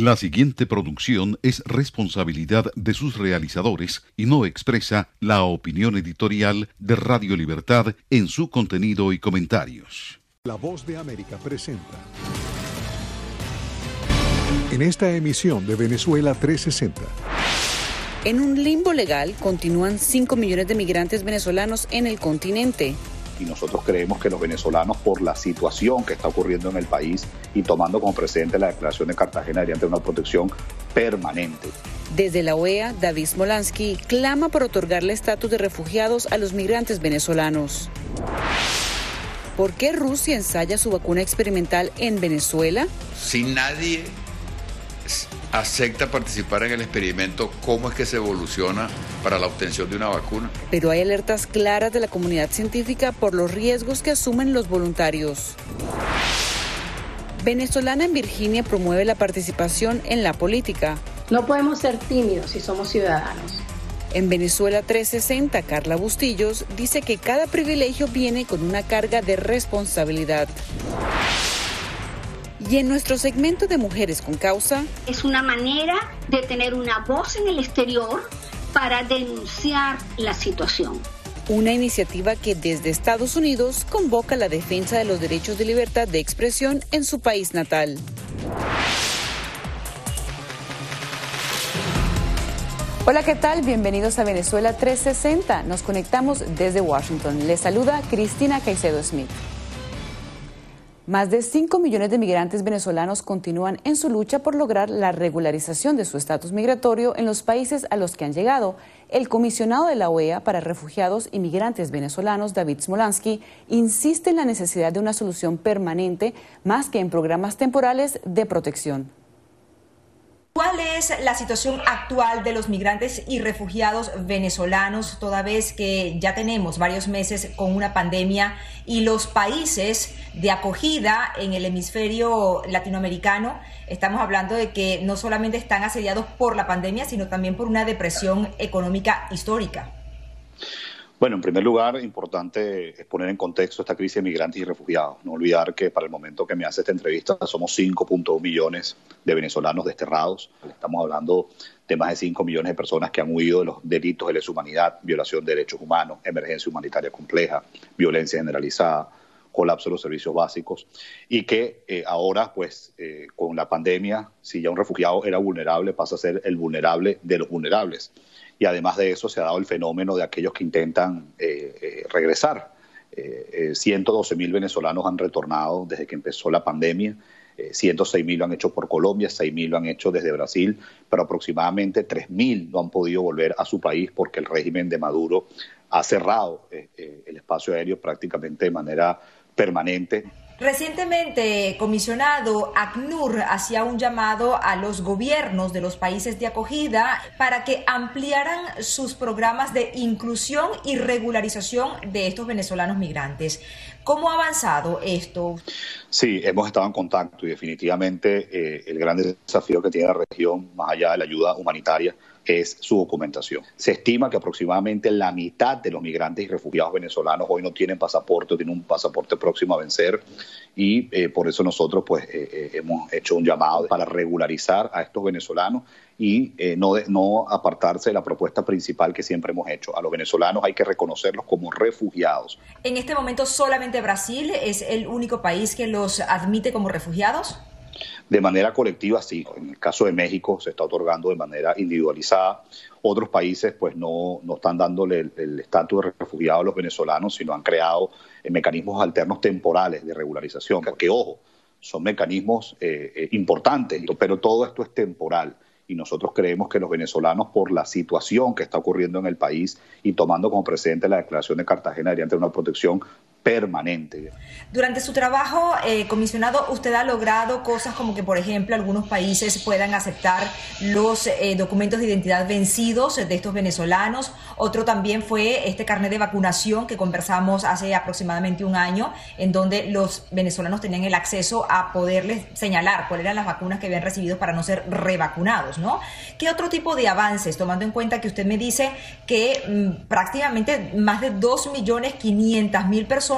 La siguiente producción es responsabilidad de sus realizadores y no expresa la opinión editorial de Radio Libertad en su contenido y comentarios. La voz de América presenta. En esta emisión de Venezuela 360. En un limbo legal continúan 5 millones de migrantes venezolanos en el continente y nosotros creemos que los venezolanos, por la situación que está ocurriendo en el país y tomando como presente la declaración de Cartagena, deberían tener una protección permanente. Desde la OEA, David Smolansky clama por otorgarle estatus de refugiados a los migrantes venezolanos. ¿Por qué Rusia ensaya su vacuna experimental en Venezuela? Sin nadie acepta participar en el experimento, cómo es que se evoluciona para la obtención de una vacuna. Pero hay alertas claras de la comunidad científica por los riesgos que asumen los voluntarios. Venezolana en Virginia promueve la participación en la política. No podemos ser tímidos si somos ciudadanos. En Venezuela 360, Carla Bustillos dice que cada privilegio viene con una carga de responsabilidad. Y en nuestro segmento de Mujeres con Causa... Es una manera de tener una voz en el exterior para denunciar la situación. Una iniciativa que desde Estados Unidos convoca la defensa de los derechos de libertad de expresión en su país natal. Hola, ¿qué tal? Bienvenidos a Venezuela 360. Nos conectamos desde Washington. Les saluda Cristina Caicedo Smith. Más de 5 millones de migrantes venezolanos continúan en su lucha por lograr la regularización de su estatus migratorio en los países a los que han llegado. El comisionado de la OEA para refugiados y migrantes venezolanos, David Smolansky, insiste en la necesidad de una solución permanente más que en programas temporales de protección. ¿Cuál es la situación actual de los migrantes y refugiados venezolanos, toda vez que ya tenemos varios meses con una pandemia y los países de acogida en el hemisferio latinoamericano, estamos hablando de que no solamente están asediados por la pandemia, sino también por una depresión económica histórica? Bueno, en primer lugar, importante es poner en contexto esta crisis de migrantes y refugiados. No olvidar que para el momento que me hace esta entrevista somos 5.1 millones de venezolanos desterrados. Estamos hablando de más de 5 millones de personas que han huido de los delitos de lesa humanidad, violación de derechos humanos, emergencia humanitaria compleja, violencia generalizada, colapso de los servicios básicos y que eh, ahora, pues, eh, con la pandemia, si ya un refugiado era vulnerable, pasa a ser el vulnerable de los vulnerables y además de eso se ha dado el fenómeno de aquellos que intentan eh, eh, regresar. Eh, 112 mil venezolanos han retornado desde que empezó la pandemia. 106 mil lo han hecho por Colombia, 6 mil lo han hecho desde Brasil, pero aproximadamente 3 mil no han podido volver a su país porque el régimen de Maduro ha cerrado el espacio aéreo prácticamente de manera permanente. Recientemente, comisionado ACNUR hacía un llamado a los gobiernos de los países de acogida para que ampliaran sus programas de inclusión y regularización de estos venezolanos migrantes. ¿Cómo ha avanzado esto? Sí, hemos estado en contacto y definitivamente eh, el gran desafío que tiene la región, más allá de la ayuda humanitaria, es su documentación. Se estima que aproximadamente la mitad de los migrantes y refugiados venezolanos hoy no tienen pasaporte, tienen un pasaporte próximo a vencer y eh, por eso nosotros pues eh, eh, hemos hecho un llamado para regularizar a estos venezolanos y no, no apartarse de la propuesta principal que siempre hemos hecho. A los venezolanos hay que reconocerlos como refugiados. En este momento solamente Brasil es el único país que los admite como refugiados. De manera colectiva, sí. En el caso de México se está otorgando de manera individualizada. Otros países pues no, no están dándole el estatus de refugiado a los venezolanos, sino han creado eh, mecanismos alternos temporales de regularización. Que, ojo, son mecanismos eh, eh, importantes, pero todo esto es temporal y nosotros creemos que los venezolanos, por la situación que está ocurriendo en el país y tomando como precedente la declaración de Cartagena, deberían tener una protección permanente. Durante su trabajo, eh, comisionado, usted ha logrado cosas como que, por ejemplo, algunos países puedan aceptar los eh, documentos de identidad vencidos de estos venezolanos. Otro también fue este carnet de vacunación que conversamos hace aproximadamente un año, en donde los venezolanos tenían el acceso a poderles señalar cuáles eran las vacunas que habían recibido para no ser revacunados, ¿no? ¿Qué otro tipo de avances, tomando en cuenta que usted me dice que mm, prácticamente más de 2.500.000 personas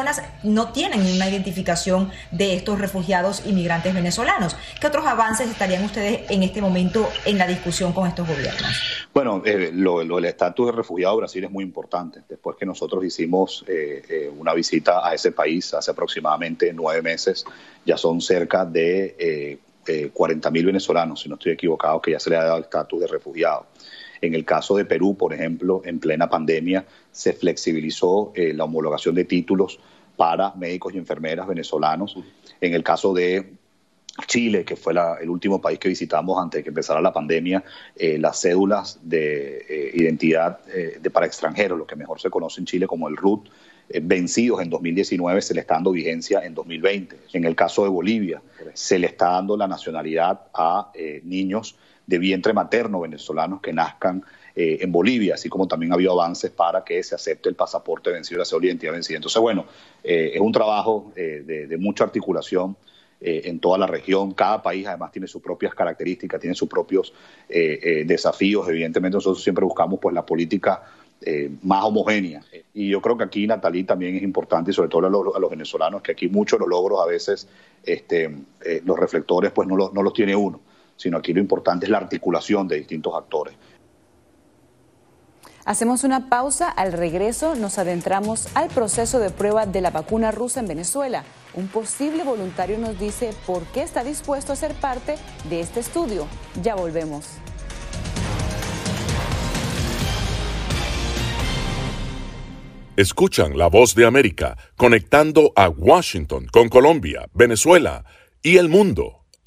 no tienen una identificación de estos refugiados inmigrantes venezolanos. ¿Qué otros avances estarían ustedes en este momento en la discusión con estos gobiernos? Bueno, eh, lo, del estatus de refugiado de Brasil es muy importante. Después que nosotros hicimos eh, eh, una visita a ese país hace aproximadamente nueve meses, ya son cerca de 40 mil venezolanos, si no estoy equivocado, que ya se le ha dado el estatus de refugiado. En el caso de Perú, por ejemplo, en plena pandemia se flexibilizó la homologación de títulos para médicos y enfermeras venezolanos. En el caso de Chile, que fue el último país que visitamos antes de que empezara la pandemia, eh, las cédulas de eh, identidad eh, de, para extranjeros, lo que mejor se conoce en Chile como el RUT, vencidos en 2019, se le está dando vigencia en 2020. En el caso de Bolivia, se le está dando la nacionalidad a niños de vientre materno venezolanos que nazcan en Bolivia, así como también ha habido avances para que se acepte el pasaporte vencido, la cédula de identidad vencida. Entonces, bueno, es un trabajo de mucha articulación eh, en toda la región. Cada país además tiene sus propias características, tiene sus propios eh, eh, desafíos. Evidentemente nosotros siempre buscamos pues la política más homogénea. Y yo creo que aquí, Natalí, también es importante, y sobre todo a los, venezolanos, que aquí muchos de los logros a veces este, los reflectores pues no los, no los tiene uno, sino aquí lo importante es la articulación de distintos actores. Hacemos una pausa, al regreso nos adentramos al proceso de prueba de la vacuna rusa en Venezuela. Un posible voluntario nos dice por qué está dispuesto a ser parte de este estudio. Ya volvemos. Escuchan la voz de América conectando a Washington con Colombia, Venezuela y el mundo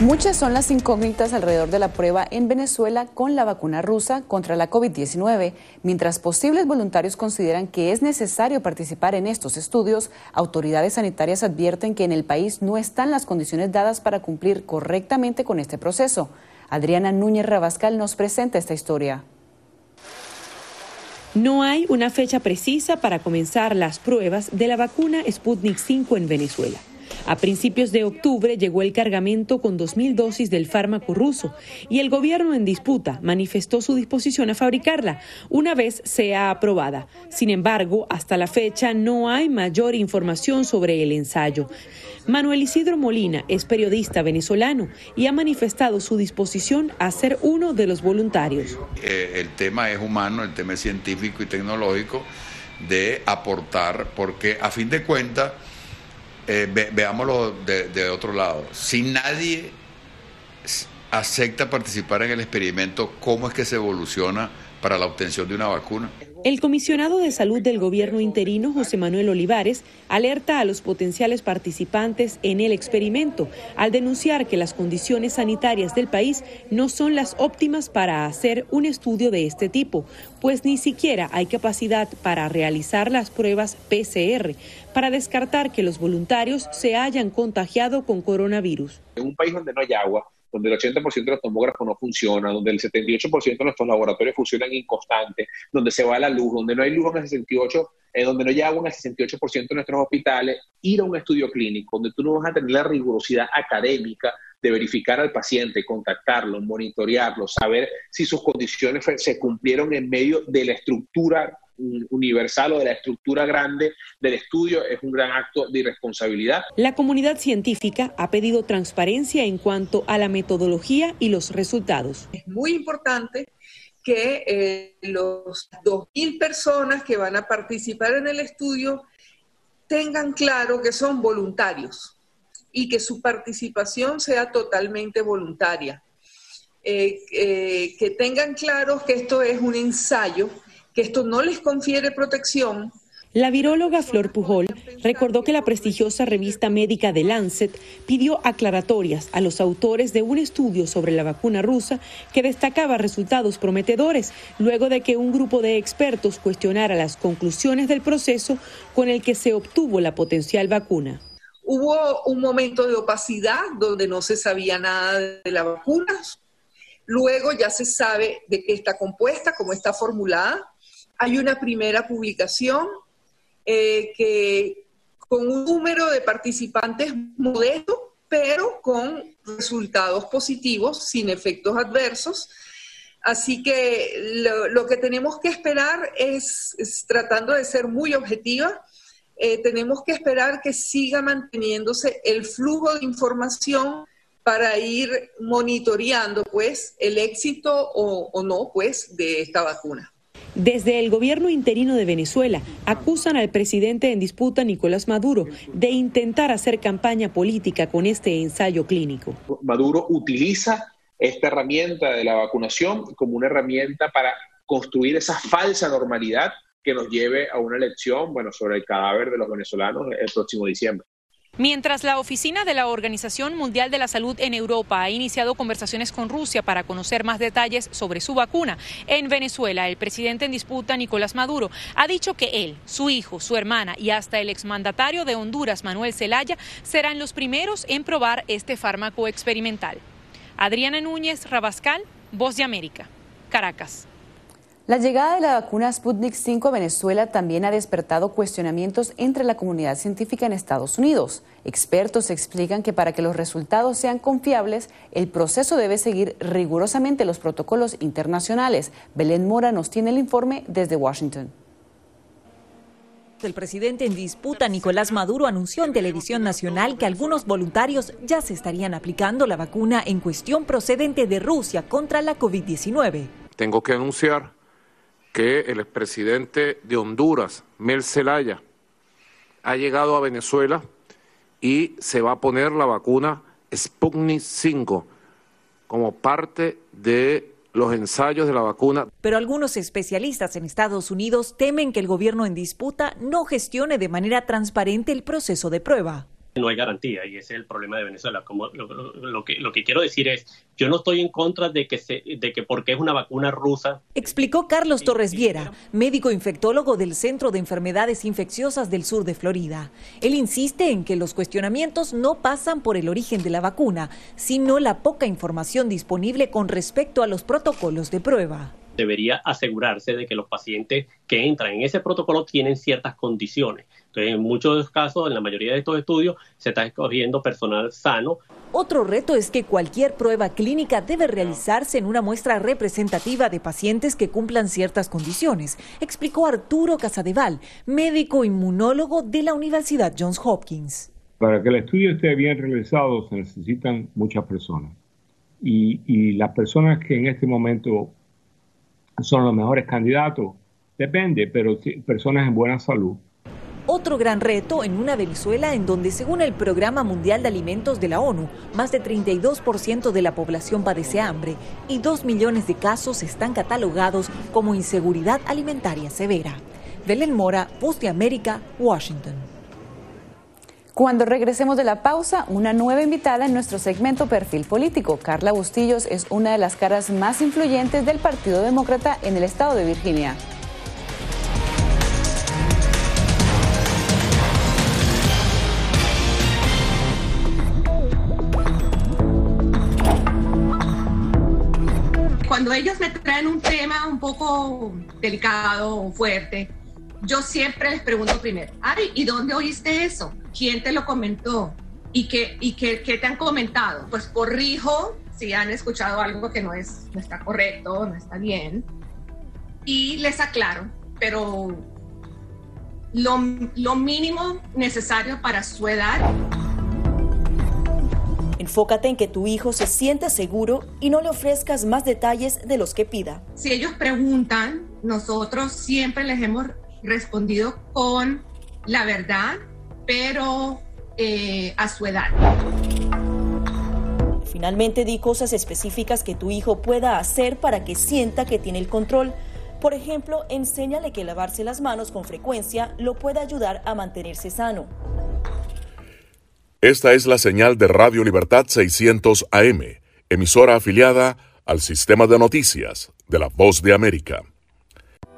Muchas son las incógnitas alrededor de la prueba en Venezuela con la vacuna rusa contra la COVID-19. Mientras posibles voluntarios consideran que es necesario participar en estos estudios, autoridades sanitarias advierten que en el país no están las condiciones dadas para cumplir correctamente con este proceso. Adriana Núñez Rabascal nos presenta esta historia. No hay una fecha precisa para comenzar las pruebas de la vacuna Sputnik 5 en Venezuela. A principios de octubre llegó el cargamento con 2.000 dosis del fármaco ruso y el gobierno en disputa manifestó su disposición a fabricarla una vez sea aprobada. Sin embargo, hasta la fecha no hay mayor información sobre el ensayo. Manuel Isidro Molina es periodista venezolano y ha manifestado su disposición a ser uno de los voluntarios. Eh, el tema es humano, el tema es científico y tecnológico de aportar, porque a fin de cuentas eh, veámoslo de, otro lado. Si nadie acepta participar en el experimento, ¿cómo es que se evoluciona para la obtención de una vacuna? El comisionado de salud del gobierno interino, José Manuel Olivares, alerta a los potenciales participantes en el experimento al denunciar que las condiciones sanitarias del país no son las óptimas para hacer un estudio de este tipo, pues ni siquiera hay capacidad para realizar las pruebas PCR para descartar que los voluntarios se hayan contagiado con coronavirus. En un país donde no hay agua, donde el 80% de los tomógrafos no funciona, donde el 78% de nuestros laboratorios funcionan inconstante, donde se va la luz, donde no hay luz en el 68%, eh, donde no en el 68% de nuestros hospitales, ir a un estudio clínico donde tú no vas a tener la rigurosidad académica de verificar al paciente, contactarlo, monitorearlo, saber si sus condiciones se cumplieron en medio de la estructura universal o de la estructura grande del estudio es un gran acto de irresponsabilidad. La comunidad científica ha pedido transparencia en cuanto a la metodología y los resultados. Es muy importante que eh, los 2.000 personas que van a participar en el estudio tengan claro que son voluntarios y que su participación sea totalmente voluntaria. Eh, eh, que tengan claro que esto es un ensayo que esto no les confiere protección. La viróloga Flor Pujol recordó que la prestigiosa revista médica The Lancet pidió aclaratorias a los autores de un estudio sobre la vacuna rusa que destacaba resultados prometedores luego de que un grupo de expertos cuestionara las conclusiones del proceso con el que se obtuvo la potencial vacuna. Hubo un momento de opacidad donde no se sabía nada de la vacuna. Luego ya se sabe de qué está compuesta, cómo está formulada hay una primera publicación eh, que con un número de participantes modesto, pero con resultados positivos, sin efectos adversos. Así que lo, que tenemos que esperar es, tratando de ser muy objetiva, eh, tenemos que esperar que siga manteniéndose el flujo de información para ir monitoreando pues el éxito o, o no pues de esta vacuna. Desde el gobierno interino de Venezuela acusan al presidente en disputa Nicolás Maduro de intentar hacer campaña política con este ensayo clínico. Maduro utiliza esta herramienta de la vacunación como una herramienta para construir esa falsa normalidad que nos lleve a una elección, bueno, sobre el cadáver de los venezolanos el próximo diciembre. Mientras la oficina de la Organización Mundial de la Salud en Europa ha iniciado conversaciones con Rusia para conocer más detalles sobre su vacuna, en Venezuela el presidente en disputa, Nicolás Maduro, ha dicho que él, su hijo, su hermana y hasta el exmandatario de Honduras, Manuel Zelaya, serán los primeros en probar este fármaco experimental. Adriana Núñez Rabascal, Voz de América, Caracas. La llegada de la vacuna Sputnik 5 a Venezuela también ha despertado cuestionamientos entre la comunidad científica en Estados Unidos. Expertos explican que para que los resultados sean confiables, el proceso debe seguir rigurosamente los protocolos internacionales. Belén Mora nos tiene el informe desde Washington. El presidente en disputa, Nicolás Maduro, anunció en televisión nacional que algunos voluntarios ya se estarían aplicando la vacuna en cuestión procedente de Rusia contra la COVID-19. Tengo que anunciar que el expresidente de Honduras, Mel Zelaya, ha llegado a Venezuela y se va a poner la vacuna Sputnik 5 como parte de los ensayos de la vacuna. Pero algunos especialistas en Estados Unidos temen que el gobierno en disputa no gestione de manera transparente el proceso de prueba no hay garantía y ese es el problema de Venezuela. Como lo, que, lo que quiero decir es, yo no estoy en contra de que, se, de que porque es una vacuna rusa. Explicó Carlos Torres Viera, médico infectólogo del Centro de Enfermedades Infecciosas del sur de Florida. Él insiste en que los cuestionamientos no pasan por el origen de la vacuna, sino la poca información disponible con respecto a los protocolos de prueba debería asegurarse de que los pacientes que entran en ese protocolo tienen ciertas condiciones. Entonces, en muchos casos, en la mayoría de estos estudios, se está escogiendo personal sano. Otro reto es que cualquier prueba clínica debe realizarse en una muestra representativa de pacientes que cumplan ciertas condiciones, explicó Arturo Casadeval, médico inmunólogo de la Universidad Johns Hopkins. Para que el estudio esté bien realizado se necesitan muchas personas. Y, y las personas que en este momento son los mejores candidatos. Depende, pero personas en buena salud. otro gran reto en una Venezuela en donde, según el Programa Mundial de Alimentos de la ONU, más de 32% de la población padece hambre y 2 millones de casos están catalogados como inseguridad alimentaria severa. Belén Mora, Voz de América, Washington. Cuando regresemos de la pausa, una nueva invitada en nuestro segmento Perfil Político. Carla Bustillos es una de las caras más influyentes del Partido Demócrata en el estado de Virginia. Cuando ellos me traen un tema un poco delicado fuerte, yo siempre les pregunto primero, ay, ¿y dónde oíste eso? ¿Quién te lo comentó? ¿Y qué, y qué, qué te han comentado? Pues corrijo si han escuchado algo que no, es, no está correcto, no está bien, y les aclaro, pero lo, lo mínimo necesario para su edad. Enfócate en que tu hijo se sienta seguro y no le ofrezcas más detalles de los que pida. Si ellos preguntan, nosotros siempre les hemos respondido con la verdad, pero eh, a su edad. Finalmente di cosas específicas que tu hijo pueda hacer para que sienta que tiene el control. Por ejemplo, enséñale que lavarse las manos con frecuencia lo puede ayudar a mantenerse sano. Esta es la señal de Radio Libertad 600 AM, emisora afiliada al sistema de noticias de la Voz de América.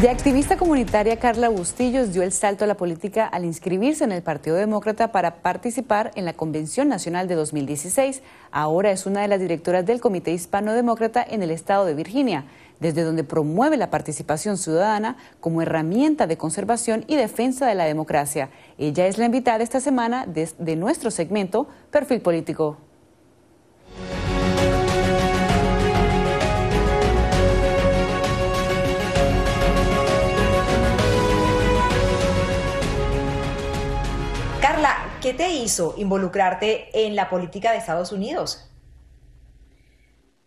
De activista comunitaria, Carla Bustillos dio el salto a la política al inscribirse en el Partido Demócrata para participar en la Convención Nacional de 2016. Ahora es una de las directoras del Comité Hispano Demócrata en el estado de Virginia, desde donde promueve la participación ciudadana como herramienta de conservación y defensa de la democracia. Ella es la invitada esta semana de, de nuestro segmento Perfil Político. ¿Qué te hizo involucrarte en la política de Estados Unidos?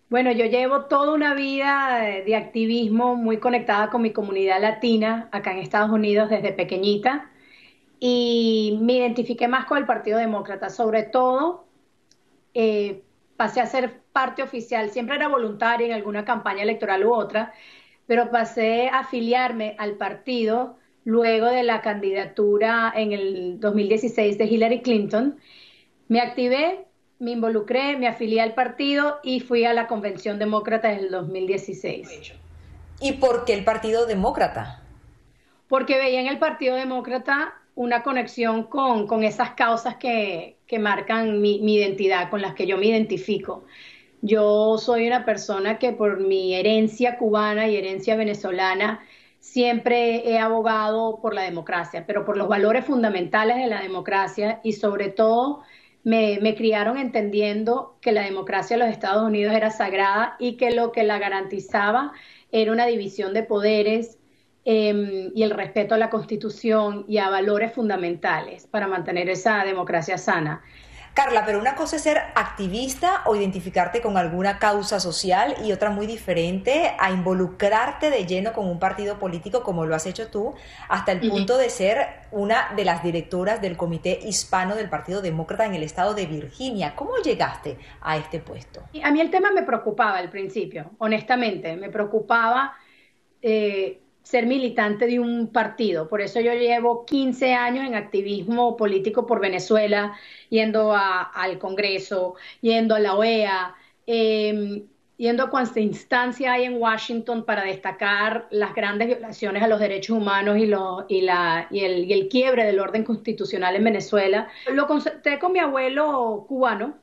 Bueno, yo llevo toda una vida de activismo muy conectada con mi comunidad latina acá en Estados Unidos desde pequeñita y me identifiqué más con el Partido Demócrata, sobre todo eh, pasé a ser parte oficial, siempre era voluntaria en alguna campaña electoral u otra, pero pasé a afiliarme al partido luego de la candidatura en el 2016 de Hillary Clinton. Me activé, me involucré, me afilié al partido y fui a la Convención Demócrata en el 2016. ¿Y por qué el Partido Demócrata? Porque veía en el Partido Demócrata una conexión con, con esas causas que, que marcan mi, mi identidad, con las que yo me identifico. Yo soy una persona que por mi herencia cubana y herencia venezolana, siempre he abogado por la democracia, pero por los valores fundamentales de la democracia y sobre todo me, me, criaron entendiendo que la democracia de los Estados Unidos era sagrada y que lo que la garantizaba era una división de poderes eh, y el respeto a la Constitución y a valores fundamentales para mantener esa democracia sana. Carla, pero una cosa es ser activista o identificarte con alguna causa social y otra muy diferente a involucrarte de lleno con un partido político como lo has hecho tú, hasta el punto de ser una de las directoras del Comité Hispano del Partido Demócrata en el estado de Virginia. ¿Cómo llegaste a este puesto? A mí el tema me preocupaba al principio, honestamente, me preocupaba eh, ser militante de un partido. Por eso yo llevo 15 años en activismo político por Venezuela, yendo al Congreso, yendo a la OEA, em, yendo a cuánta instancia hay en Washington para destacar las grandes violaciones a los derechos humanos y, y, la, y, el, y el quiebre del orden constitucional en Venezuela. Lo consulté con mi abuelo cubano,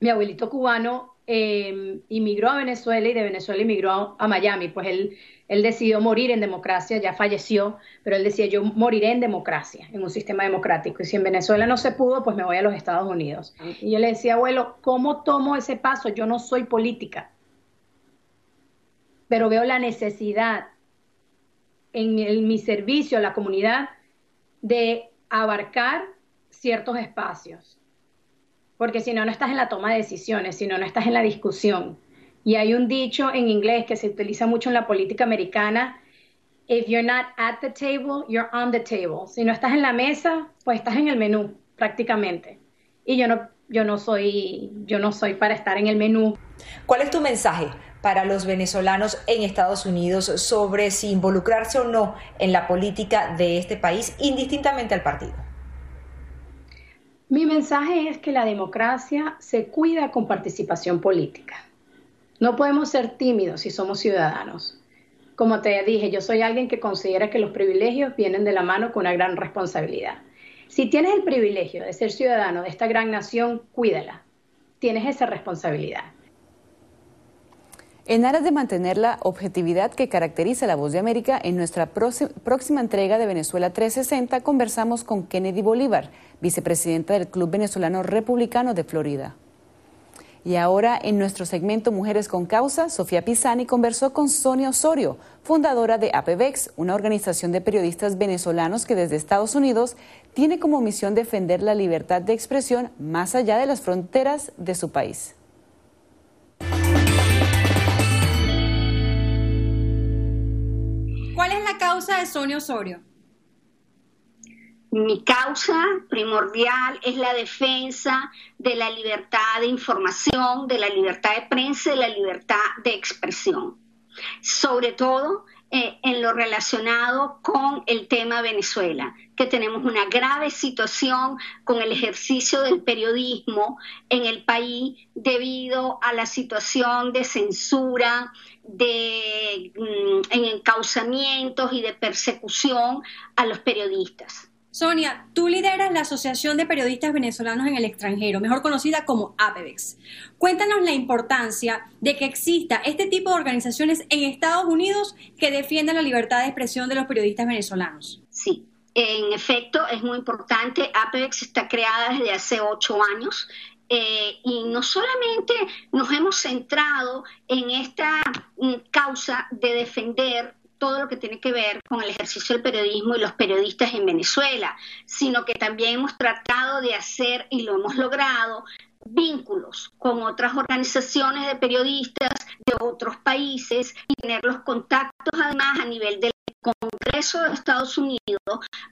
mi abuelito cubano eh, inmigró a Venezuela y de Venezuela inmigró a, Miami, pues él, él decidió morir en democracia, ya falleció, pero él decía, yo moriré en democracia, en un sistema democrático, y si en Venezuela no se pudo, pues me voy a los Estados Unidos. Y yo le decía, abuelo, ¿cómo tomo ese paso? Yo no soy política, pero veo la necesidad en, mi servicio a la comunidad de abarcar ciertos espacios. Porque si no, no estás en la toma de decisiones, si no, no estás en la discusión. Y hay un dicho en inglés que se utiliza mucho en la política americana, if you're not at the table, you're on the table. Si no estás en la mesa, pues estás en el menú prácticamente. Y yo no yo no soy yo no soy para estar en el menú. ¿Cuál es tu mensaje para los venezolanos en Estados Unidos sobre si involucrarse o no en la política de este país, indistintamente al partido? Mi mensaje es que la democracia se cuida con participación política. No podemos ser tímidos si somos ciudadanos. Como te dije, yo soy alguien que considera que los privilegios vienen de la mano con una gran responsabilidad. Si tienes el privilegio de ser ciudadano de esta gran nación, cuídala. Tienes esa responsabilidad. En aras de mantener la objetividad que caracteriza la voz de América, en nuestra próxima entrega de Venezuela 360 conversamos con Kennedy Bolívar, vicepresidenta del Club Venezolano Republicano de Florida. Y ahora en nuestro segmento Mujeres con Causa, Sofía Pisani conversó con Sonia Osorio, fundadora de APEVEX, una organización de periodistas venezolanos que desde Estados Unidos tiene como misión defender la libertad de expresión más allá de las fronteras de su país. Causa de Sonia Osorio? Mi causa primordial es la defensa de la libertad de información, de la libertad de prensa, de la libertad de expresión. Sobre todo eh, en lo relacionado con el tema Venezuela, que tenemos una grave situación con el ejercicio del periodismo en el país debido a la situación de censura, de mm, encauzamientos y de persecución a los periodistas. Sonia, tú lideras la Asociación de Periodistas Venezolanos en el extranjero, mejor conocida como APEVEX. Cuéntanos la importancia de que exista este tipo de organizaciones en Estados Unidos que defiendan la libertad de expresión de los periodistas venezolanos. Sí, en efecto, es muy importante. APEVEX está creada desde hace ocho años. Eh, y no solamente nos hemos centrado en esta mm, causa de defender todo lo que tiene que ver con el ejercicio del periodismo y los periodistas en Venezuela, sino que también hemos tratado de hacer, y lo hemos logrado, vínculos con otras organizaciones de periodistas de otros países y tener los contactos además a nivel del Congreso de Estados Unidos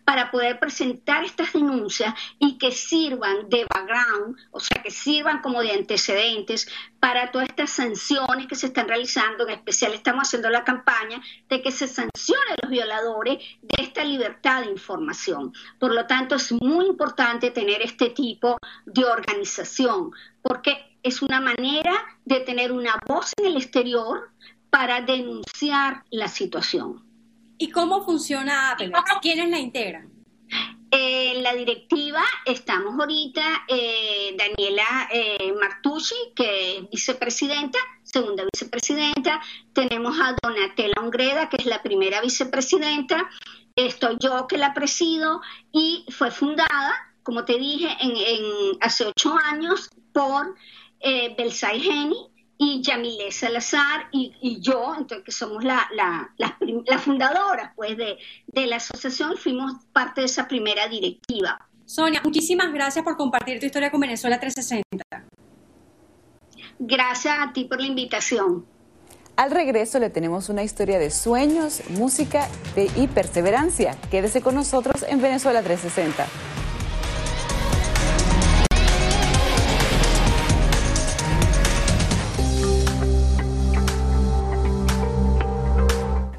para poder presentar estas denuncias y que sirvan de background, o sea, que sirvan como de antecedentes para todas estas sanciones que se están realizando. En especial estamos haciendo la campaña de que se sancione a los violadores de esta libertad de información. Por lo tanto, es muy importante tener este tipo de organización porque es una manera de tener una voz en el exterior para denunciar la situación. ¿Y cómo funciona Apex? ¿Quiénes la integran? En la directiva estamos ahorita eh, Daniela eh, Martucci, que es vicepresidenta, segunda vicepresidenta. Tenemos a Donatella Ungreda, que es la primera vicepresidenta. Estoy yo que la presido y fue fundada, como te dije, en, hace ocho años por eh, Belsay Geni, y Yamile Salazar y, yo, entonces que somos la, la, las fundadoras pues, de, de la asociación, fuimos parte de esa primera directiva. Sonia, muchísimas gracias por compartir tu historia con Venezuela 360. Gracias a ti por la invitación. Al regreso le tenemos una historia de sueños, música y perseverancia. Quédese con nosotros en Venezuela 360.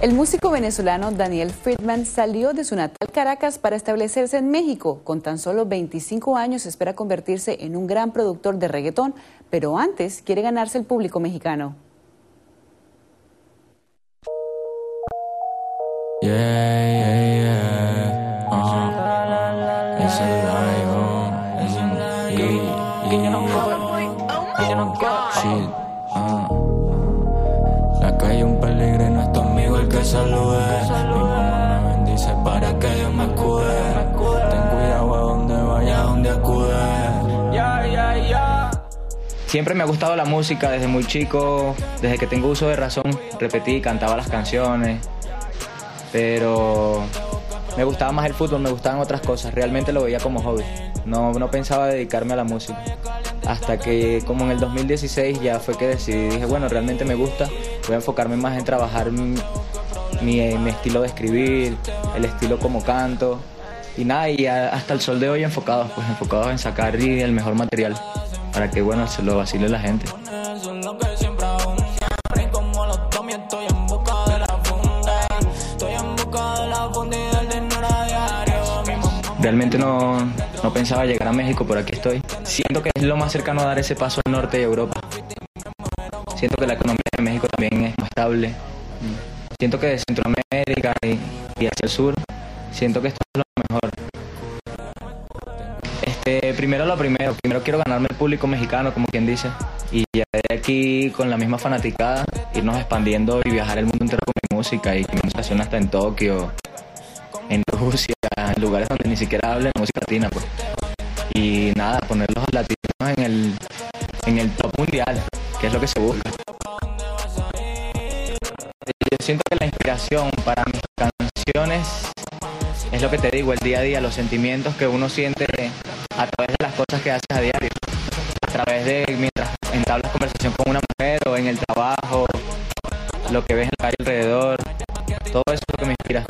El músico venezolano Daniel Friedman salió de su natal Caracas para establecerse en México. Con tan solo 25 años espera convertirse en un gran productor de reggaetón, pero antes quiere ganarse el público mexicano. Amigo el que salude. Mi mamá me bendice para que Dios me cuide. Ten cuidado a donde vaya, a donde acude. Ya, ya, ya. Siempre me ha gustado la música desde muy chico, desde que tengo uso de razón, repetí y cantaba las canciones, pero me gustaba más el fútbol, me gustaban otras cosas, realmente lo veía como hobby, no, no pensaba dedicarme a la música. Hasta que como en el 2016 ya fue que decidí, dije, bueno, realmente me gusta, voy a enfocarme más en trabajar mi, mi, estilo de escribir, el estilo como canto, y nada, y hasta el sol de hoy enfocados, pues enfocados en sacar el mejor material, para que bueno, se lo vacile la gente. Realmente no, no pensaba llegar a México, pero aquí estoy. Siento que es lo más cercano a dar ese paso al norte de Europa. Siento que la economía de México también es más estable. Siento que de Centroamérica y, hacia el sur, siento que esto es lo mejor. Este, primero lo primero, primero quiero ganarme el público mexicano, como quien dice, y ya de aquí con la misma fanaticada, irnos expandiendo y viajar el mundo entero con mi música y que mi música hasta en Tokio, en Rusia, en lugares donde ni siquiera hablen música latina, pues. Y nada, poner los latinos en el, en el top mundial, que es lo que se busca. Yo siento que la inspiración para mis canciones es lo que te digo, el día a día, los sentimientos que uno siente a través de las cosas que haces a diario, a través de mientras entablas conversación con una mujer o en el trabajo, lo que ves en la calle alrededor, todo eso es lo que me inspira.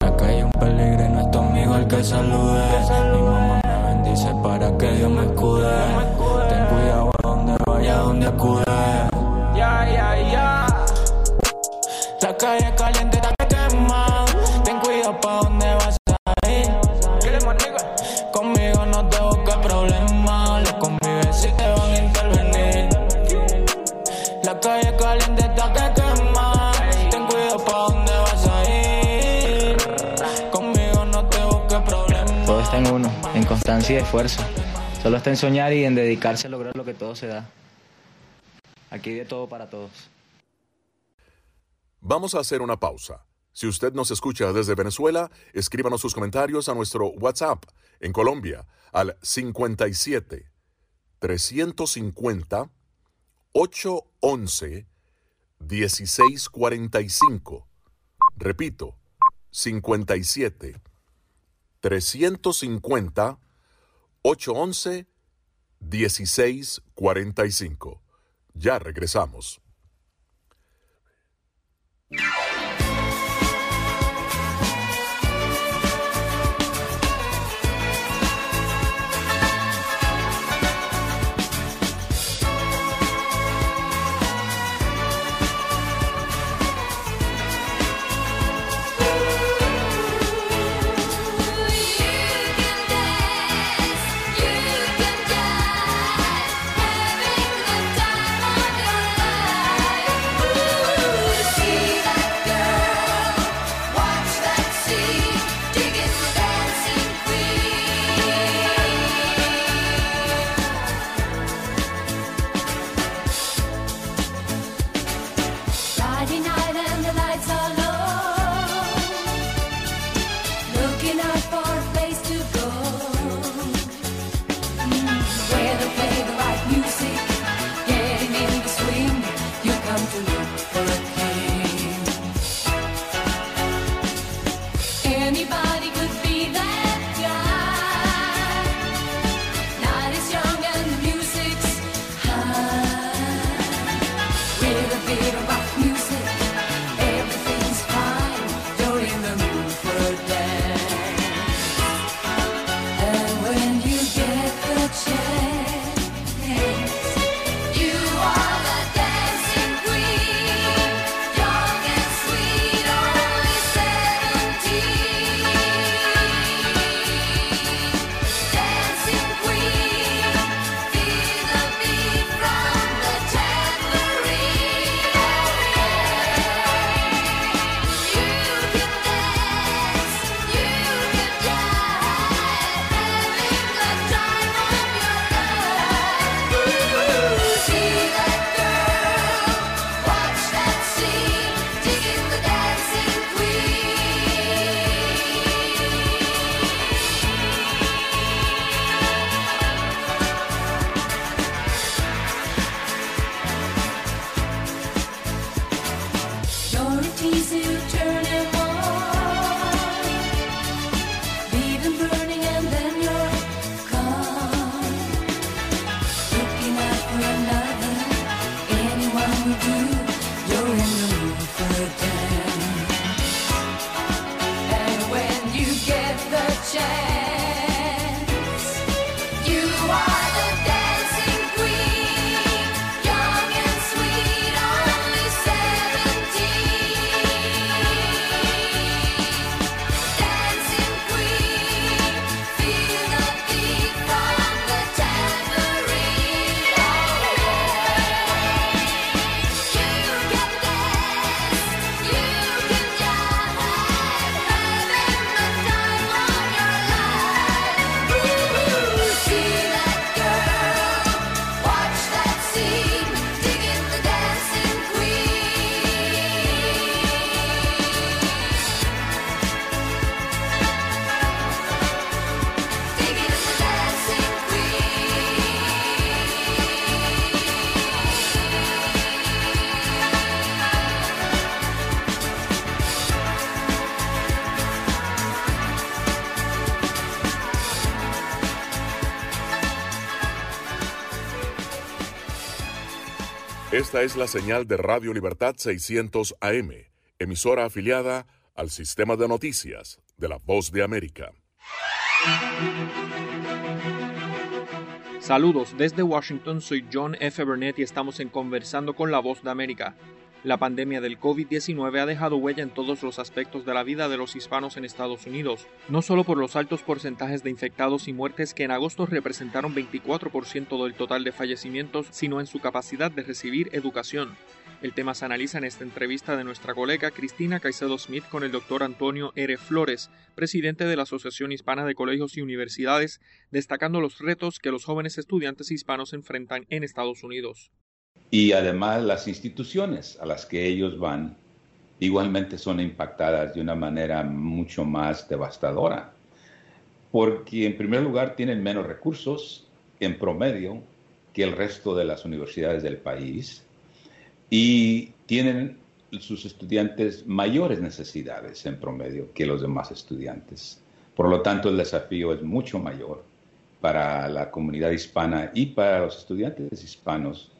La calle un peregrino es tu amigo el que salude. Mi mamá me bendice para que Dios me escude. Ten cuidado a donde vaya, donde acude. La calle caliente está quemada. Ten cuidado pa' donde vas a ir. Conmigo no te busques problemas. Los convives si te van a intervenir. La calle caliente está que quema. Ten cuidado pa' donde vas a ir. Conmigo no te busques problemas. Todo está en uno, en constancia y esfuerzo. Solo está en soñar y en dedicarse a lograr lo que todo se da. Aquí de todo para todos. Vamos a hacer una pausa. Si usted nos escucha desde Venezuela, escríbanos sus comentarios a nuestro WhatsApp en Colombia al 57 350 811 1645. Repito, 57 350 811 1645. Ya regresamos. you. Esta es la señal de Radio Libertad 600 AM, emisora afiliada al sistema de noticias de la Voz de América. Saludos desde Washington, soy John F. Burnett y estamos en Conversando con la Voz de América. La pandemia del COVID-19 ha dejado huella en todos los aspectos de la vida de los hispanos en Estados Unidos, no solo por los altos porcentajes de infectados y muertes que en agosto representaron 24% del total de fallecimientos, sino en su capacidad de recibir educación. El tema se analiza en esta entrevista de nuestra colega Cristina Caicedo Smith con el doctor Antonio R. Flores, presidente de la Asociación Hispana de Colegios y Universidades, destacando los retos que los jóvenes estudiantes hispanos enfrentan en Estados Unidos. Y además las instituciones a las que ellos van igualmente son impactadas de una manera mucho más devastadora, porque en primer lugar tienen menos recursos en promedio que el resto de las universidades del país y tienen sus estudiantes mayores necesidades en promedio que los demás estudiantes. Por lo tanto, el desafío es mucho mayor para la comunidad hispana y para los estudiantes hispanos.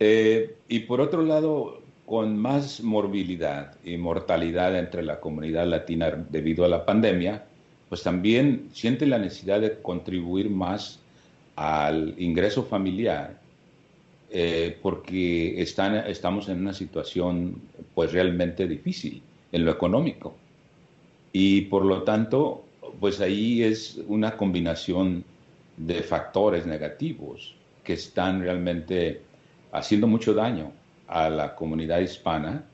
Eh, y por otro lado, con más morbilidad y mortalidad entre la comunidad latina debido a la pandemia, pues también sienten la necesidad de contribuir más al ingreso familiar, eh, porque están, estamos en una situación pues realmente difícil en lo económico. Y por lo tanto, pues ahí es una combinación de factores negativos que están realmente haciendo mucho daño a la comunidad hispana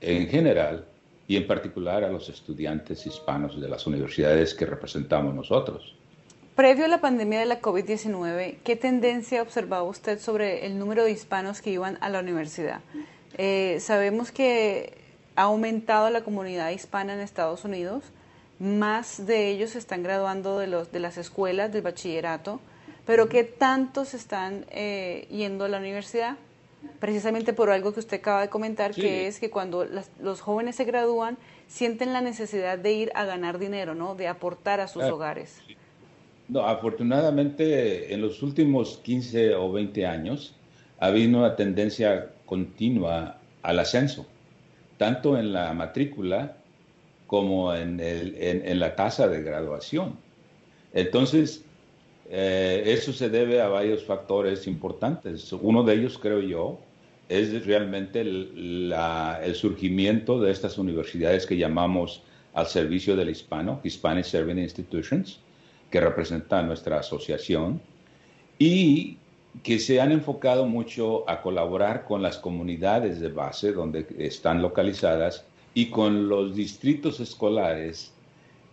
en general y en particular a los estudiantes hispanos de las universidades que representamos nosotros. Previo a la pandemia de la COVID-19, ¿qué tendencia observaba usted sobre el número de hispanos que iban a la universidad? Eh, sabemos que ha aumentado la comunidad hispana en Estados Unidos, más de ellos están graduando de las escuelas del bachillerato, pero ¿qué tantos están eh, yendo a la universidad? Precisamente por algo que usted acaba de comentar, Sí. que es que cuando las- los jóvenes se gradúan, sienten la necesidad de ir a ganar dinero, ¿no? De aportar a sus Claro. hogares. No, afortunadamente en los últimos 15 o 20 años ha habido una tendencia continua al ascenso, tanto en la matrícula como en, el- en- en la tasa de graduación. Entonces, eh, eso se debe a varios factores importantes. Uno de ellos, creo yo, es realmente el, surgimiento de estas universidades que llamamos al servicio del hispano, Hispanic Serving Institutions, que representa nuestra asociación, y que se han enfocado mucho a colaborar con las comunidades de base donde están localizadas y con los distritos escolares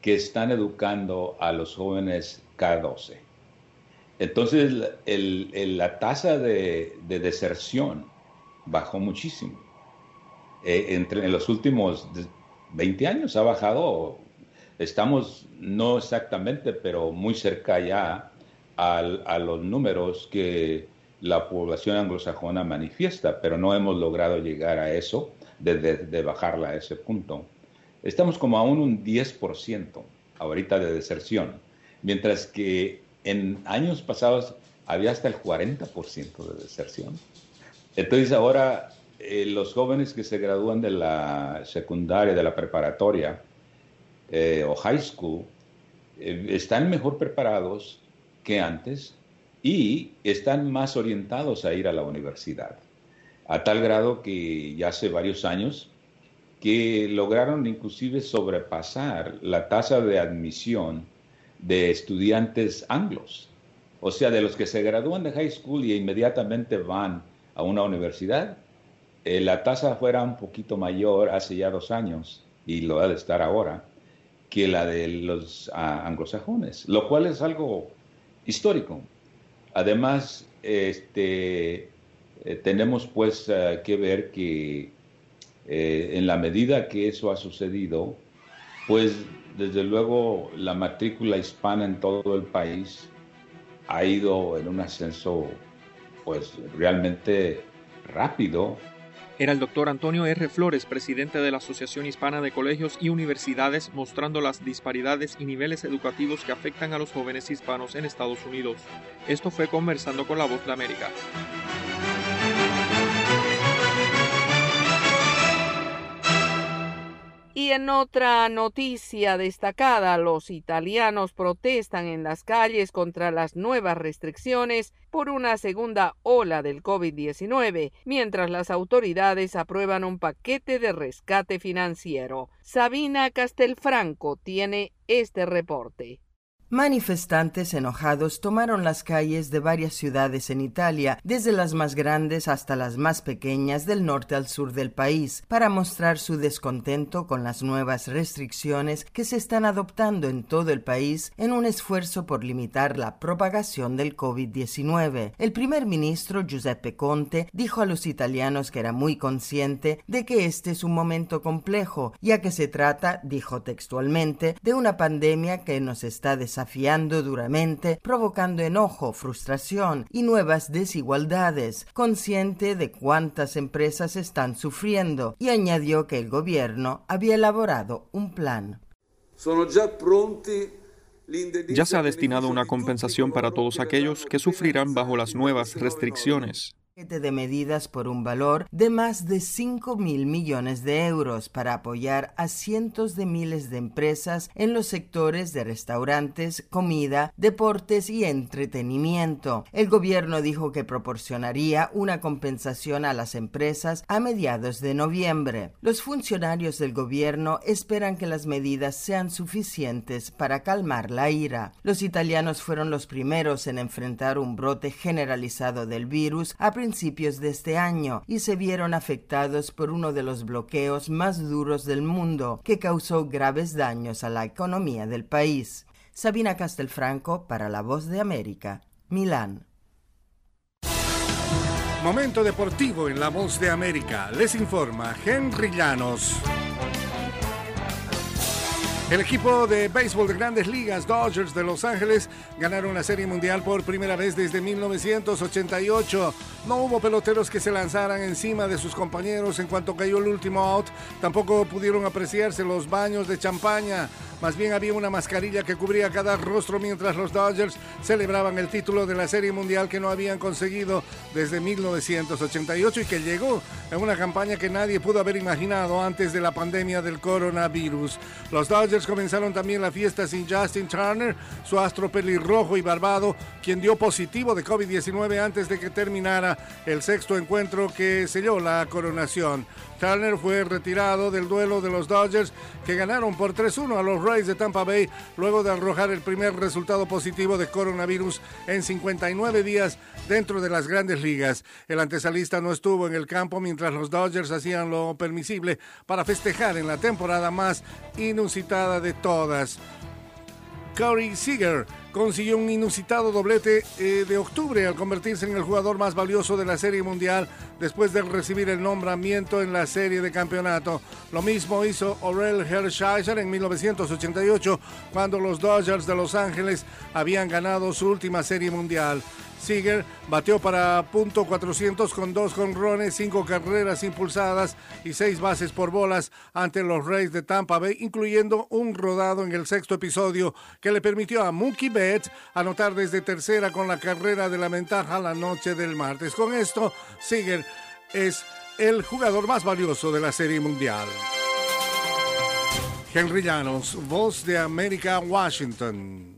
que están educando a los jóvenes K12. Entonces, la tasa de, de deserción bajó muchísimo. Eh, entre, en los últimos de- 20 años ha bajado, estamos no exactamente, pero muy cerca ya a los números que la población anglosajona manifiesta, pero no hemos logrado llegar a eso, de bajarla a ese punto. Estamos como aún un 10% ahorita de deserción, mientras que en años pasados había hasta el 40% de deserción. Entonces ahora eh, los jóvenes que se gradúan de la secundaria, de la preparatoria eh, o high school, eh, están mejor preparados que antes y están más orientados a ir a la universidad, a tal grado que ya hace varios años que lograron inclusive sobrepasar la tasa de admisión de estudiantes anglos, o sea, de los que se gradúan de high school y inmediatamente van a una universidad, eh, la tasa fuera un poquito mayor hace ya dos años, y lo ha de estar ahora, que la de los ah, anglosajones, lo cual es algo histórico. Además, este, eh, tenemos pues eh, que ver que eh, en la medida que eso ha sucedido, pues desde luego la matrícula hispana en todo el país ha ido en un ascenso pues realmente rápido. Era el doctor Antonio R. Flores, presidente de la Asociación Hispana de Colegios y Universidades, mostrando las disparidades y niveles educativos que afectan a los jóvenes hispanos en Estados Unidos. Esto fue Conversando con la Voz de América. Y en otra noticia destacada, los italianos protestan en las calles contra las nuevas restricciones por una segunda ola del COVID-19, mientras las autoridades aprueban un paquete de rescate financiero. Sabina Castelfranco tiene este reporte. Manifestantes enojados tomaron las calles de varias ciudades en Italia, desde las más grandes hasta las más pequeñas del norte al sur del país, para mostrar su descontento con las nuevas restricciones que se están adoptando en todo el país en un esfuerzo por limitar la propagación del COVID-19. El primer ministro Giuseppe Conte dijo a los italianos que era muy consciente de que este es un momento complejo, ya que se trata, dijo textualmente, de una pandemia que nos está desafiando duramente, provocando enojo, frustración y nuevas desigualdades, consciente de cuántas empresas están sufriendo, y añadió que el gobierno había elaborado un plan. Ya se ha destinado una compensación para todos aquellos que sufrirán bajo las nuevas restricciones de medidas por un valor de más de 5 mil millones de euros para apoyar a cientos de miles de empresas en los sectores de restaurantes, comida, deportes y entretenimiento. El gobierno dijo que proporcionaría una compensación a las empresas a mediados de noviembre. Los funcionarios del gobierno esperan que las medidas sean suficientes para calmar la ira. Los italianos fueron los primeros en enfrentar un brote generalizado del virus a de este año y se vieron afectados por uno de los bloqueos más duros del mundo que causó graves daños a la economía del país. Sabina Castelfranco para La Voz de América, Milán. Momento deportivo en La Voz de América. Les informa Henry Llanos. El equipo de béisbol de grandes ligas, Dodgers de Los Ángeles, ganaron la Serie Mundial por primera vez desde 1988. No hubo peloteros que se lanzaran encima de sus compañeros en cuanto cayó el último out. Tampoco pudieron apreciarse los baños de champaña. Más bien había una mascarilla que cubría cada rostro mientras los Dodgers celebraban el título de la Serie Mundial que no habían conseguido desde 1988 y que llegó en una campaña que nadie pudo haber imaginado antes de la pandemia del coronavirus. Los Dodgers comenzaron también la fiesta sin Justin Turner, su astro pelirrojo y barbado, quien dio positivo de COVID-19 antes de que terminara el sexto encuentro que selló la coronación. Turner fue retirado del duelo de los Dodgers que ganaron por 3-1 a los Rays de Tampa Bay luego de arrojar el primer resultado positivo de coronavirus en 59 días dentro de las grandes ligas. El antesalista no estuvo en el campo mientras los Dodgers hacían lo permisible para festejar en la temporada más inusitada de todas. Corey Seager consiguió un inusitado doblete eh, de octubre al convertirse en el jugador más valioso de la Serie Mundial después de recibir el nombramiento en la serie de campeonato. Lo mismo hizo Orel Hershiser en 1988 cuando los Dodgers de Los Ángeles habían ganado su última Serie Mundial. Seager bateó para punto 400 con dos jonrones, cinco carreras impulsadas y seis bases por bolas ante los Rays de Tampa Bay, incluyendo un rodado en el sexto episodio que le permitió a Mookie Betts anotar desde tercera con la carrera de la ventaja la noche del martes. Con esto, Seager es el jugador más valioso de la Serie Mundial. Henry Llanos, Voz de América, Washington.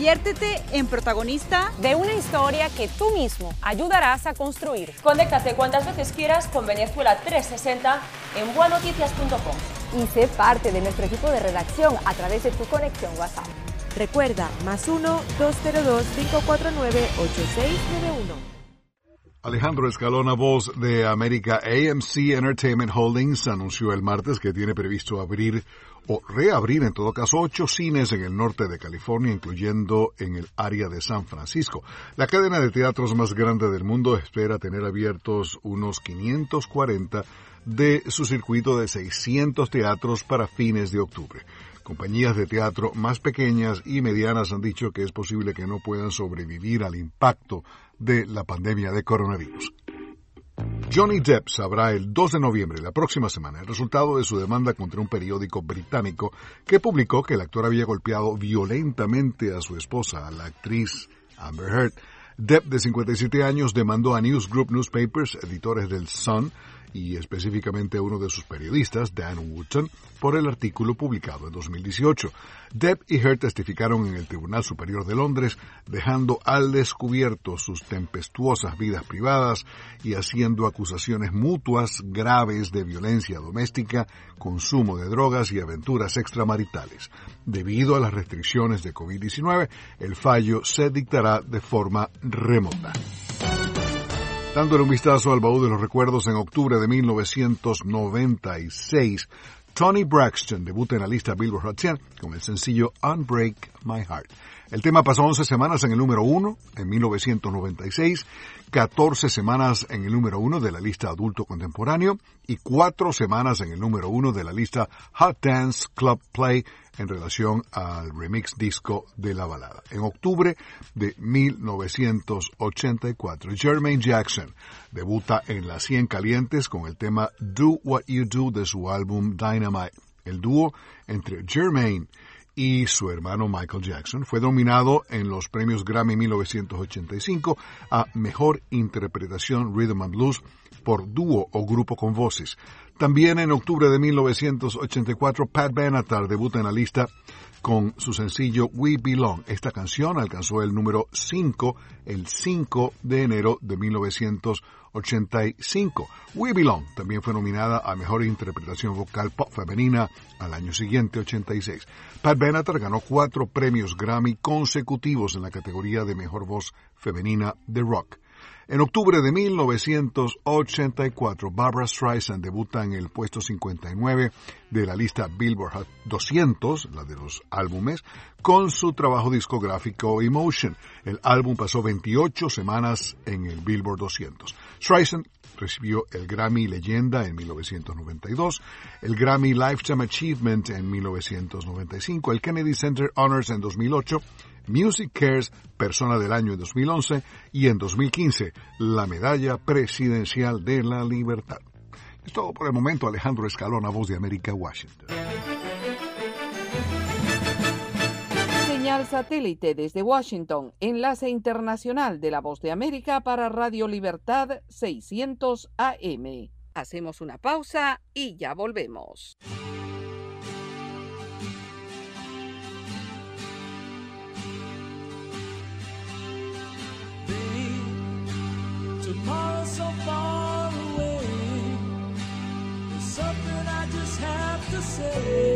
conviértete en protagonista de una historia que tú mismo ayudarás a construir. Conéctate cuantas veces quieras con Venezuela 360 en buenoticias.com. Y sé parte de nuestro equipo de redacción a través de tu conexión WhatsApp. Recuerda, más 1-202-549-8691. Alejandro Escalona, voz de América AMC Entertainment Holdings, anunció el martes que tiene previsto abrir o reabrir en todo caso ocho cines en el norte de California, incluyendo en el área de San Francisco. La cadena de teatros más grande del mundo espera tener abiertos unos 540 de su circuito de 600 teatros para fines de octubre. Compañías de teatro más pequeñas y medianas han dicho que es posible que no puedan sobrevivir al impacto de la pandemia de coronavirus. Johnny Depp sabrá el 2 de noviembre, la próxima semana, el resultado de su demanda contra un periódico británico que publicó que el actor había golpeado violentamente a su esposa, a la actriz Amber Heard. Depp, de 57 años, demandó a News Group Newspapers, editores del Sun, y específicamente a uno de sus periodistas, Dan Wootton, por el artículo publicado en 2018. Depp y Heard testificaron en el Tribunal Superior de Londres, dejando al descubierto sus tempestuosas vidas privadas y haciendo acusaciones mutuas graves de violencia doméstica, consumo de drogas y aventuras extramaritales. Debido a las restricciones de COVID-19, el fallo se dictará de forma remota. Dándole un vistazo al baúl de los recuerdos en octubre de 1996, Tony Braxton debuta en la lista Billboard Hot 100 con el sencillo Unbreak My Heart. El tema pasó 11 semanas en el número 1 en 1996, 14 semanas en el número 1 de la lista adulto contemporáneo y 4 semanas en el número 1 de la lista Hot Dance Club Play en relación al remix disco de la balada. En octubre de 1984, Jermaine Jackson debuta en las 100 calientes con el tema Do What You Do de su álbum Dynamite. El dúo entre Jermaine y su hermano Michael Jackson fue nominado en los premios Grammy 1985 a Mejor Interpretación Rhythm and Blues por dúo o grupo con voces. También en octubre de 1984, Pat Benatar debuta en la lista con su sencillo We Belong. Esta canción alcanzó el número 5 el 5 de enero de 1985. We Belong también fue nominada a Mejor Interpretación Vocal Pop Femenina al año siguiente, 86. Pat Benatar ganó cuatro premios Grammy consecutivos en la categoría de Mejor Voz Femenina de Rock. En octubre de 1984, Barbara Streisand debuta en el puesto 59 de la lista Billboard Hot 200, la de los álbumes, con su trabajo discográfico Emotion. El álbum pasó 28 semanas en el Billboard 200. Streisand recibió el Grammy Leyenda en 1992, el Grammy Lifetime Achievement en 1995, el Kennedy Center Honors en 2008, Music Cares Persona del Año en 2011 y en 2015 la Medalla Presidencial de la Libertad. Es todo por el momento. Alejandro Escalona, Voz de América, Washington. Señal satélite desde Washington, enlace internacional de la Voz de América para Radio Libertad 600 AM. Hacemos una pausa y ya volvemos. So far away. There's something I just have to say.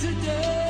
today.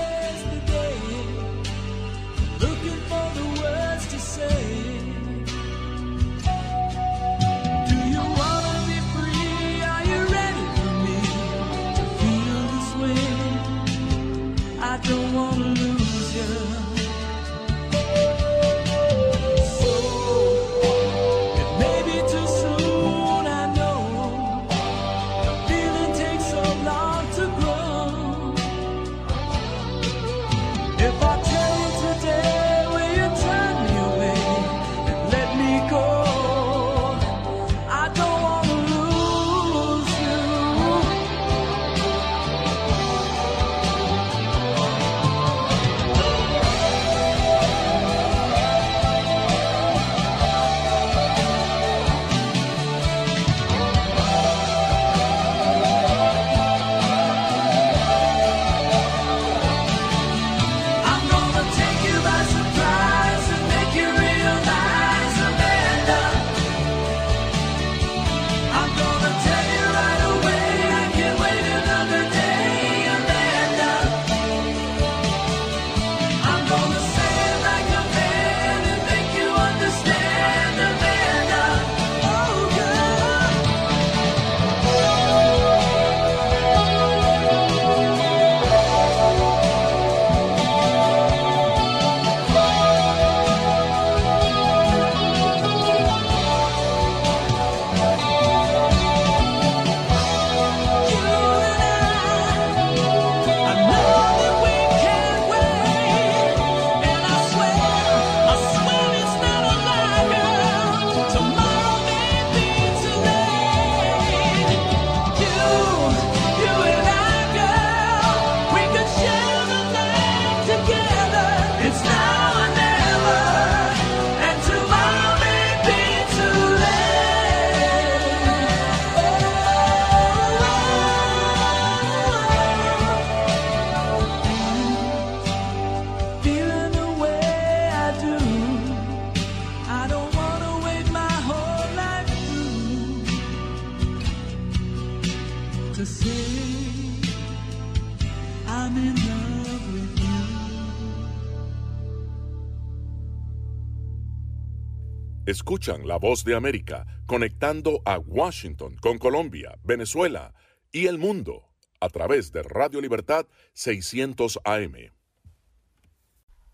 Escuchan la voz de América conectando a Washington con Colombia, Venezuela y el mundo a través de Radio Libertad 600 AM.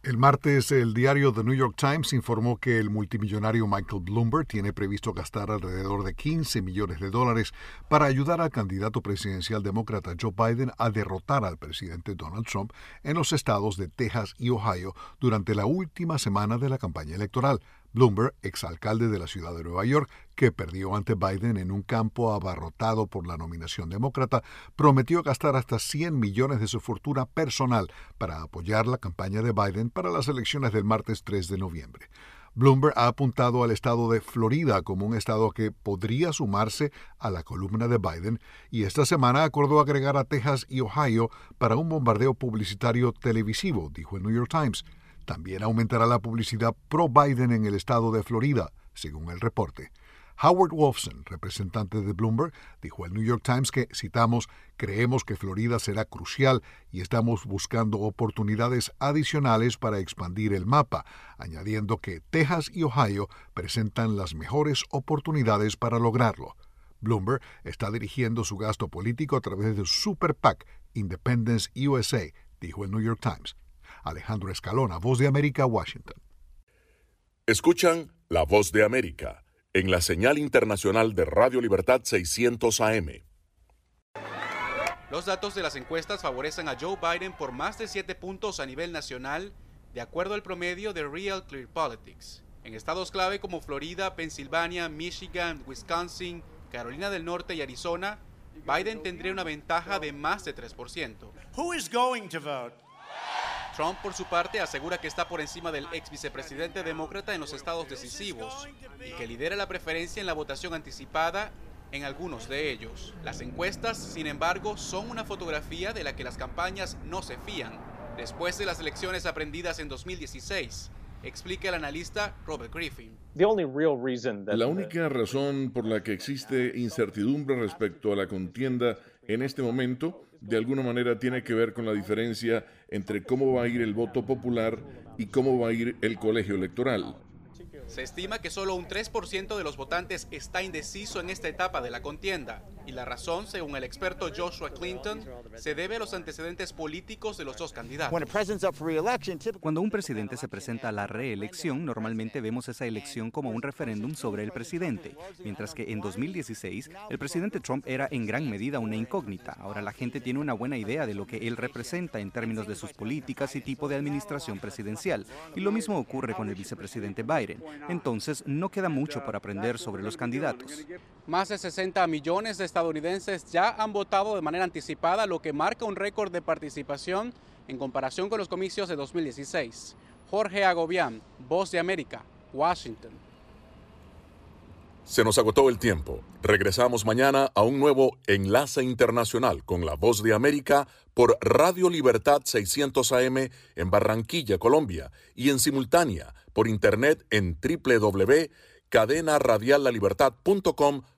El martes, el diario The New York Times informó que el multimillonario Michael Bloomberg tiene previsto gastar alrededor de 15 millones de dólares para ayudar al candidato presidencial demócrata Joe Biden a derrotar al presidente Donald Trump en los estados de Texas y Ohio durante la última semana de la campaña electoral. Bloomberg, exalcalde de la ciudad de Nueva York, que perdió ante Biden en un campo abarrotado por la nominación demócrata, prometió gastar hasta 100 millones de su fortuna personal para apoyar la campaña de Biden para las elecciones del martes 3 de noviembre. Bloomberg ha apuntado al estado de Florida como un estado que podría sumarse a la columna de Biden y esta semana acordó agregar a Texas y Ohio para un bombardeo publicitario televisivo, dijo el New York Times. También aumentará la publicidad pro-Biden en el estado de Florida, según el reporte. Howard Wolfson, representante de Bloomberg, dijo al New York Times que, citamos, creemos que Florida será crucial y estamos buscando oportunidades adicionales para expandir el mapa, añadiendo que Texas y Ohio presentan las mejores oportunidades para lograrlo. Bloomberg está dirigiendo su gasto político a través de su Super PAC, Independence USA, dijo el New York Times. Alejandro Escalona, Voz de América, Washington. Escuchan la voz de América en la señal internacional de Radio Libertad 600 AM. Los datos de las encuestas favorecen a Joe Biden por más de 7 puntos a nivel nacional, de acuerdo al promedio de Real Clear Politics. En estados clave como Florida, Pensilvania, Michigan, Wisconsin, Carolina del Norte y Arizona, Biden tendría una ventaja de más de 3%. Who is going to vote? Trump, por su parte, asegura que está por encima del ex vicepresidente demócrata en los estados decisivos y que lidera la preferencia en la votación anticipada en algunos de ellos. Las encuestas, sin embargo, son una fotografía de la que las campañas no se fían. Después de las elecciones aprendidas en 2016, explica el analista Robert Griffin. La única razón por la que existe incertidumbre respecto a la contienda en este momento, de alguna manera tiene que ver con la diferencia entre cómo va a ir el voto popular y cómo va a ir el colegio electoral. Se estima que solo un 3% de los votantes está indeciso en esta etapa de la contienda, y la razón, según el experto Joshua Clinton, se debe a los antecedentes políticos de los dos candidatos. Cuando un presidente se presenta a la reelección, normalmente vemos esa elección como un referéndum sobre el presidente, mientras que en 2016 el presidente Trump era en gran medida una incógnita. Ahora la gente tiene una buena idea de lo que él representa en términos de sus políticas y tipo de administración presidencial, y lo mismo ocurre con el vicepresidente Biden. Entonces, no queda mucho por aprender sobre los candidatos. Más de 60 millones de estadounidenses ya han votado de manera anticipada, lo que marca un récord de participación en comparación con los comicios de 2016. Jorge Agobián, Voz de América, Washington. Se nos agotó el tiempo. Regresamos mañana a un nuevo Enlace Internacional con la Voz de América por Radio Libertad 600 AM en Barranquilla, Colombia, y en simultánea por internet en www.cadenaradiallalibertad.com.co.